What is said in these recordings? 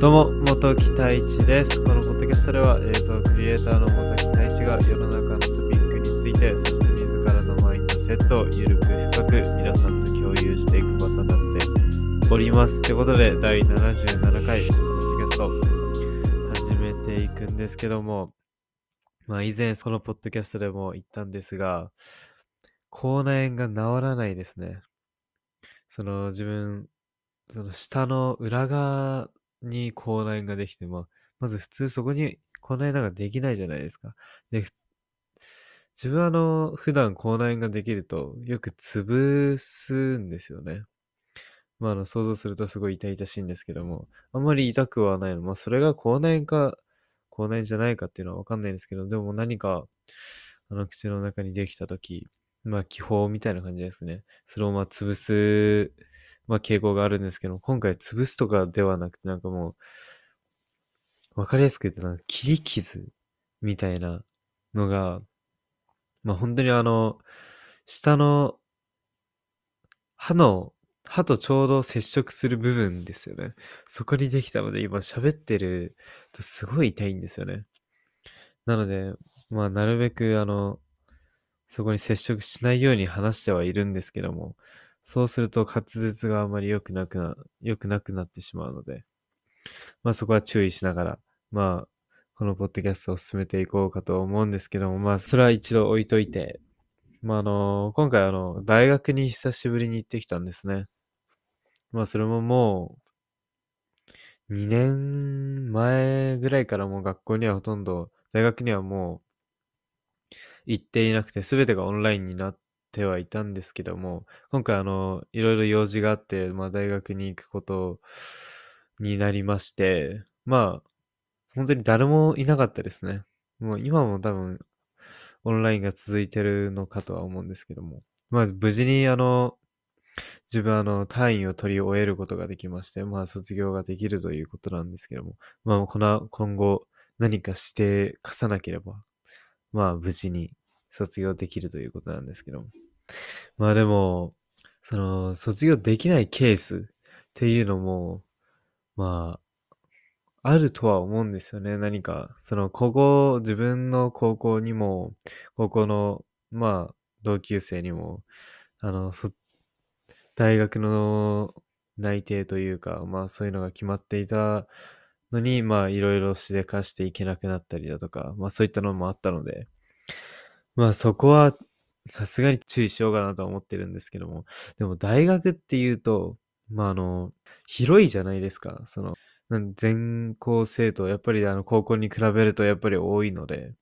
どうも、元木太一です。このポッドキャストでは映像クリエイターの元木太一が世の中のトピックについて、そして自らのマインドセットをゆるく深く皆さんと共有していく場となっております。ということで、第77回ポッドキャスト始めていくんですけども、まあ以前そのポッドキャストでも言ったんですが、口内炎が治らないですね。その自分、その下の裏側に口内炎ができて、まあ、まず普通そこに口内炎ができないじゃないですか。で、自分はあの、普段口内炎ができるとよく潰すんですよね。まあ、あの、想像するとすごい痛々しいんですけども、あんまり痛くはないの。まあ、それが口内炎か、口内炎じゃないかっていうのはわかんないんですけど、でも何か、あの、口の中にできたとき、まあ、気泡みたいな感じですね。それをまあ、潰す、まあ、傾向があるんですけど、今回潰すとかではなくて、なんかもう、わかりやすく言うと、なんか切り傷みたいなのが、まあ、本当にあの、下の歯の、歯とちょうど接触する部分ですよね。そこにできたので、今喋ってるとすごい痛いんですよね。なので、まあ、なるべくあの、そこに接触しないように話してはいるんですけども、そうすると滑舌があまり良くなくな、良くなくなってしまうので、まあそこは注意しながら、まあ、このポッドキャストを進めていこうかと思うんですけども、まあそれは一度置いといて、まああの、今回あの、大学に久しぶりに行ってきたんですね。まあそれももう、2年前ぐらいからもう学校にはほとんど、大学にはもう行っていなくて、すべてがオンラインになってはいたんですけども、今回あの、いろいろ用事があって、まあ大学に行くことになりまして、まあ、本当に誰もいなかったですね。もう今も多分、オンラインが続いてるのかとは思うんですけども。まず無事にあの、自分あの、単位を取り終えることができまして、まあ卒業ができるということなんですけども。まあこの、今後何かして貸さなければ、まあ無事に卒業できるということなんですけど。まあでも、その、卒業できないケースっていうのも、まあ、あるとは思うんですよね。何か、その、高校、自分の高校にも、高校の、まあ、同級生にも、あの、そ、大学の内定というか、まあそういうのが決まっていたのに、まあいろいろしでかしていけなくなったりだとか、まあそういったのもあったので、まあそこはさすがに注意しようかなとは思ってるんですけども、でも大学っていうと、まああの、広いじゃないですか。その、全校生徒、やっぱりあの高校に比べるとやっぱり多いので、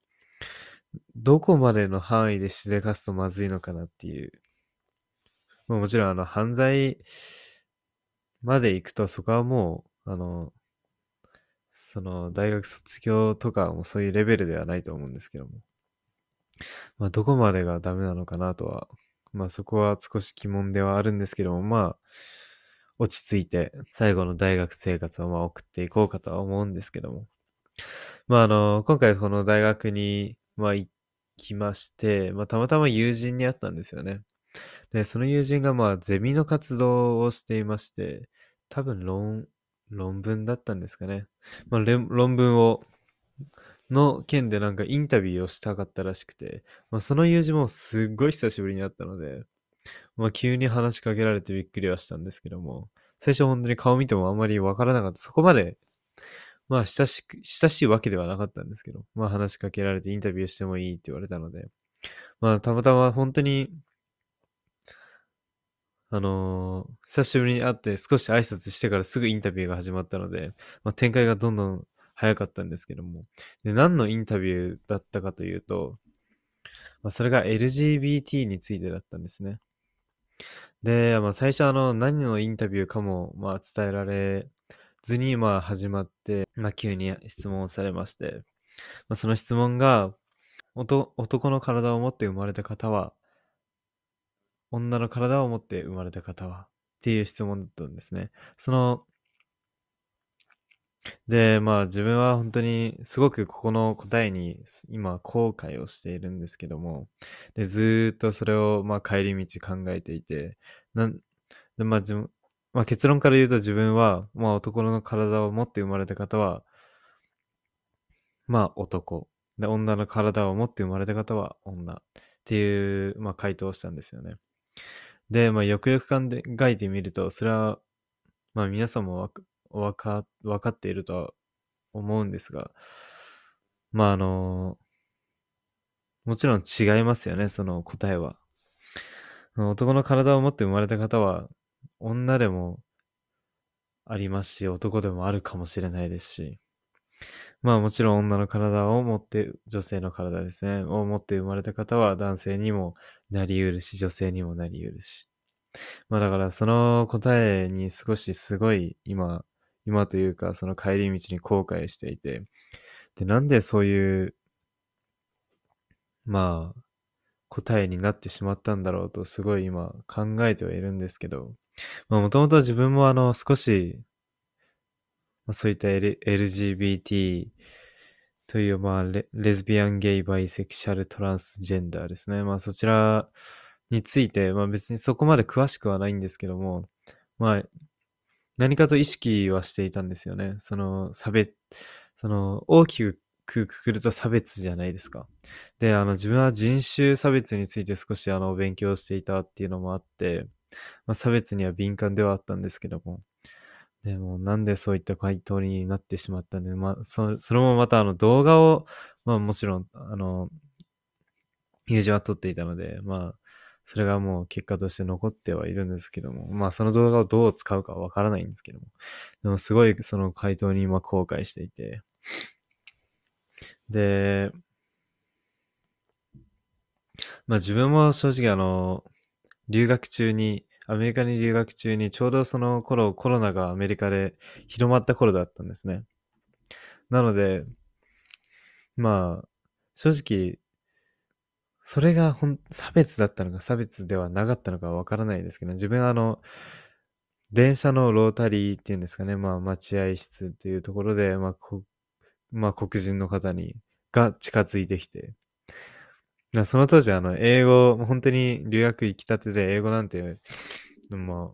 どこまでの範囲でしでかすとまずいのかなっていう。まあ、もちろんあの犯罪まで行くとそこはもう、あの、その大学卒業とかもそういうレベルではないと思うんですけども。まあどこまでがダメなのかなとは、まあそこは少し疑問ではあるんですけども、まあ落ち着いて最後の大学生活をまあ送っていこうかとは思うんですけども。まああの、今回この大学にまあ行きまして、まあたまたま友人に会ったんですよね。で、その友人がまあゼミの活動をしていまして、多分論、論文だったんですかね。まあ、論文を、の件でなんかインタビューをしたかったらしくて、まあ、その友人もすっごい久しぶりに会ったので、まあ、急に話しかけられてびっくりはしたんですけども、最初本当に顔見てもあんまりわからなかった。そこまで、まあ親しく、親しいわけではなかったんですけど、まあ話しかけられてインタビューしてもいいって言われたので、まあたまたま本当に、あのー久しぶりに会って少し挨拶してからすぐインタビューが始まったので、まあ、展開がどんどん早かったんですけども。で、何のインタビューだったかというと、まあ、それが LGBT についてだったんですね。で、まあ、最初あの、何のインタビューかも、まあ、伝えられずに、まあ、始まって、まあ、急に質問をされまして、まあ、その質問が、男の体を持って生まれた方は、女の体を持って生まれた方はっていう質問だったんですね。その、で、まあ自分は本当にすごくここの答えに今後悔をしているんですけども、でずーっとそれをまあ帰り道考えていて、なんでまあ自分、まあ結論から言うと自分は、まあ男の体を持って生まれた方は、まあ男。で、女の体を持って生まれた方は女。っていう、まあ回答をしたんですよね。で、まあよくよく考えてみると、それは、まあ皆さんもわか、わかっているとは思うんですが、まああの、もちろん違いますよね、その答えは。男の体を持って生まれた方は、女でもありますし、男でもあるかもしれないですし、まあもちろん女の体を持って、女性の体ですね、を持って生まれた方は男性にもなり得るし、女性にもなり得るし。まあだからその答えに少しすごい今、今というかその帰り道に後悔していて、で、なんでそういう、まあ、答えになってしまったんだろうとすごい今考えてはいるんですけど、まあもともと自分もあの少し、まあ、そういった、L、LGBT というまあレレズビアン、ゲイ、バイセクシャル、トランスジェンダーですね。まあそちらについて、まあ別にそこまで詳しくはないんですけども、まあ何かと意識はしていたんですよね。その差別、その大きくくくると差別じゃないですか。で、あの自分は人種差別について少しあの勉強していたっていうのもあって、まあ、差別には敏感ではあったんですけども、でもなんでそういった回答になってしまったんで、まあ、そそれもまたあの動画を、まあもちろん、あの、友人は撮っていたので、まあ、それがもう結果として残ってはいるんですけども、まあその動画をどう使うかわからないんですけども、でもすごいその回答に今後悔していて、で、まあ自分も正直あの、留学中に、アメリカに留学中にちょうどその頃コロナがアメリカで広まった頃だったんですね。なので、まあ、正直、それがほん差別だったのか差別ではなかったのかわからないですけど、自分はあの、電車のロータリーっていうんですかね、まあ待合室っていうところで、まあ、こまあ黒人の方に、が近づいてきて、その当時あの、英語、本当に留学行きたてで英語なんて、ま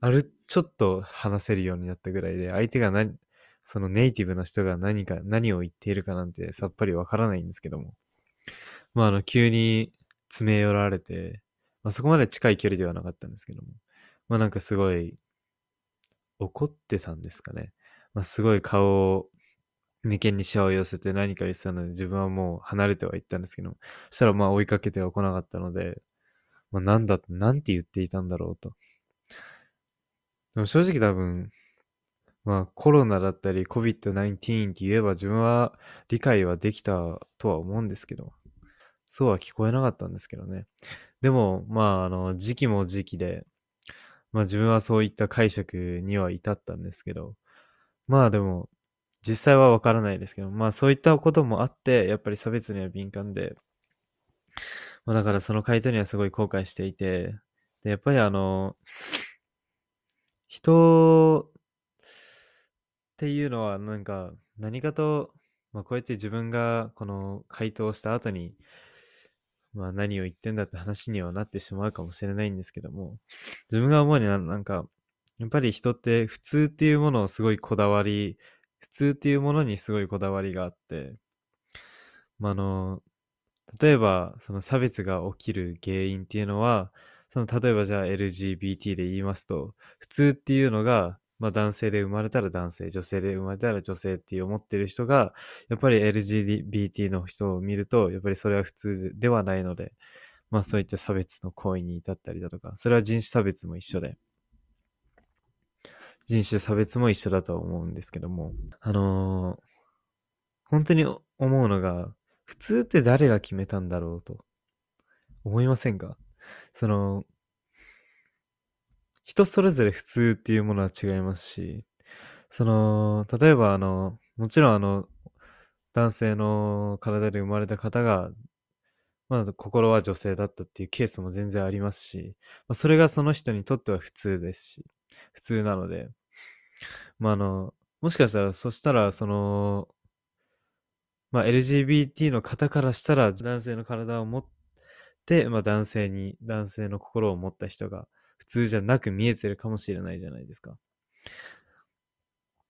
あ、ある、ちょっと話せるようになったぐらいで、相手が何、そのネイティブの人が何か、何を言っているかなんてさっぱりわからないんですけども。まあ、あの、急に詰め寄られて、まあ、そこまで近い距離ではなかったんですけども。まあ、なんかすごい、怒ってたんですかね。まあ、すごい顔を眉間にシワを寄せて何か言ってたので、自分はもう離れてはいったんですけども、そしたらまあ追いかけては来なかったので、まあなんだ、なんて言っていたんだろうと。でも正直多分、まあコロナだったり COVID-19 って言えば自分は理解はできたとは思うんですけど、そうは聞こえなかったんですけどね。でも、まああの、時期も時期で、まあ自分はそういった解釈には至ったんですけど、まあでも、実際はわからないですけど、まあそういったこともあって、やっぱり差別には敏感で、まあだからその回答にはすごい後悔していて、で、やっぱりあの、人っていうのはなんか何かと、まあこうやって自分がこの回答した後に、まあ何を言ってんだって話にはなってしまうかもしれないんですけども、自分が思うにはなんか、やっぱり人って普通っていうものをすごいこだわり普通っていうものにすごいこだわりがあって、まあ、あの、例えば、その差別が起きる原因っていうのは、その例えばじゃあ LGBT で言いますと、普通っていうのが、まあ男性で生まれたら男性、女性で生まれたら女性って思ってる人が、やっぱり LGBT の人を見ると、やっぱりそれは普通ではないので、まあそういった差別の行為に至ったりだとか、それは人種差別も一緒で、人種差別も一緒だと思うんですけども、あのー、本当に思うのが、普通って誰が決めたんだろうと思いませんか？その、人それぞれ普通っていうものは違いますし、その、例えばあの、もちろんあの、男性の体で生まれた方が、まあ、心は女性だったっていうケースも全然ありますし、まあ、それがその人にとっては普通ですし、普通なので、まあ、あの、もしかしたら、そしたら、その、まあ、LGBT の方からしたら、男性の体を持って、まあ、男性に、男性の心を持った人が普通じゃなく見えてるかもしれないじゃないですか。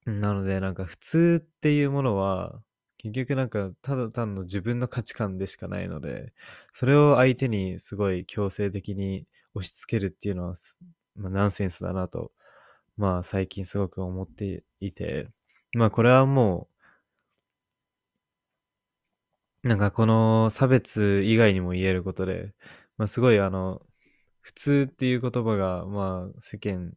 なので、なんか普通っていうものは、結局なんかただ単の自分の価値観でしかないので、それを相手にすごい強制的に押し付けるっていうのは、まあ、ナンセンスだなと、まあ最近すごく思っていて、まあこれはもう、なんかこの差別以外にも言えることで、まあすごいあの、普通っていう言葉が、まあ世間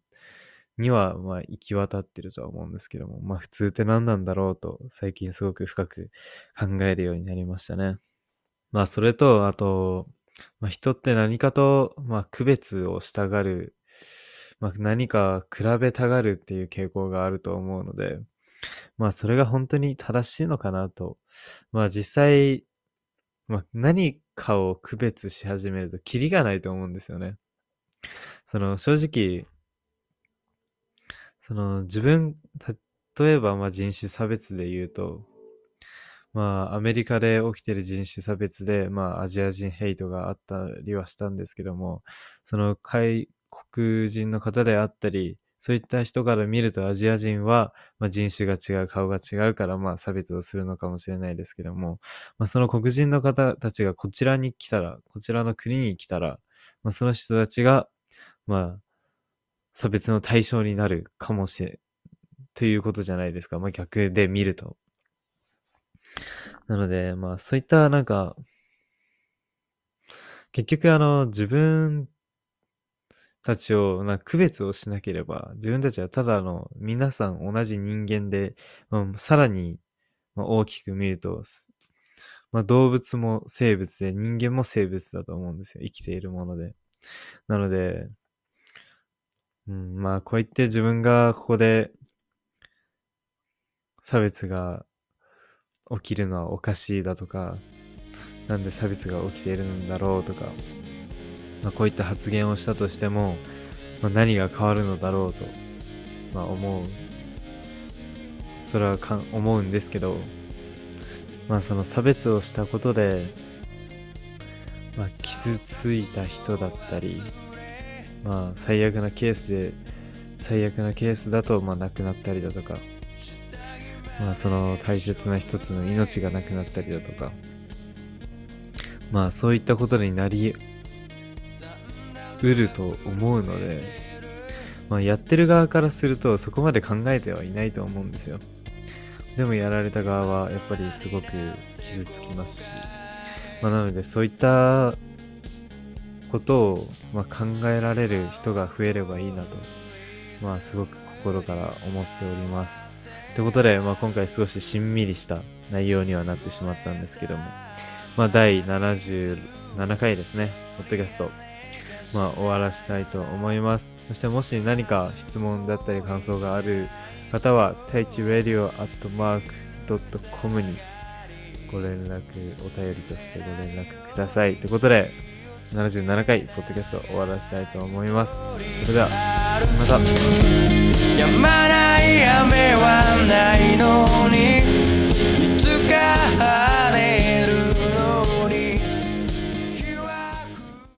には、まあ行き渡ってるとは思うんですけども、まあ普通って何なんだろうと、最近すごく深く考えるようになりましたね。まあそれと、あと、まあ、人って何かと、まあ、区別をしたがる、まあ、何か比べたがるっていう傾向があると思うので、まあ、それが本当に正しいのかなと。まあ、実際、まあ、何かを区別し始めると、キリがないと思うんですよね。その、正直、その、自分、例えば、まあ、人種差別で言うと、まあ、アメリカで起きてる人種差別で、まあ、アジア人ヘイトがあったりはしたんですけども、その外国人の方であったり、そういった人から見るとアジア人は、まあ、人種が違う、顔が違うから、まあ、差別をするのかもしれないですけども、まあ、その黒人の方たちがこちらに来たら、こちらの国に来たら、まあ、その人たちが、まあ、差別の対象になるかもしれ、ということじゃないですか。まあ、逆で見ると。なので、まあ、そういったなんか、結局あの、自分たちを、な区別をしなければ、自分たちはただの皆さん同じ人間で、まあ、さらに大きく見ると、まあ、動物も生物で人間も生物だと思うんですよ。生きているもので。なので、うん、まあこう言って自分がここで差別が起きるのはおかしいだとか、なんで差別が起きているんだろうとか、まあ、こういった発言をしたとしても、まあ、何が変わるのだろうと、まあ、思う。それはか思うんですけど、まあその差別をしたことで、まあ傷ついた人だったり、まあ最悪なケースで、最悪なケースだとまあ亡くなったりだとか、まあその大切な一つの命がなくなったりだとか、まあそういったことになりうると思うので、まあやってる側からするとそこまで考えてはいないと思うんですよ。でもやられた側はやっぱりすごく傷つきますし、まあなのでそういったことを、ま、考えられる人が増えればいいなと、まあすごく心から思っております。ということで、まあ、今回少ししんみりした内容にはなってしまったんですけども、まあ、第77回ですね、ポッドキャスト、まあ、終わらせたいと思います。そしてもし何か質問だったり感想がある方は、太一 radio.mark.com にご連絡、お便りとしてご連絡ください。ということで、77回、ポッドキャストを終わらせたいと思います。それでは、また。やまない雨はないのに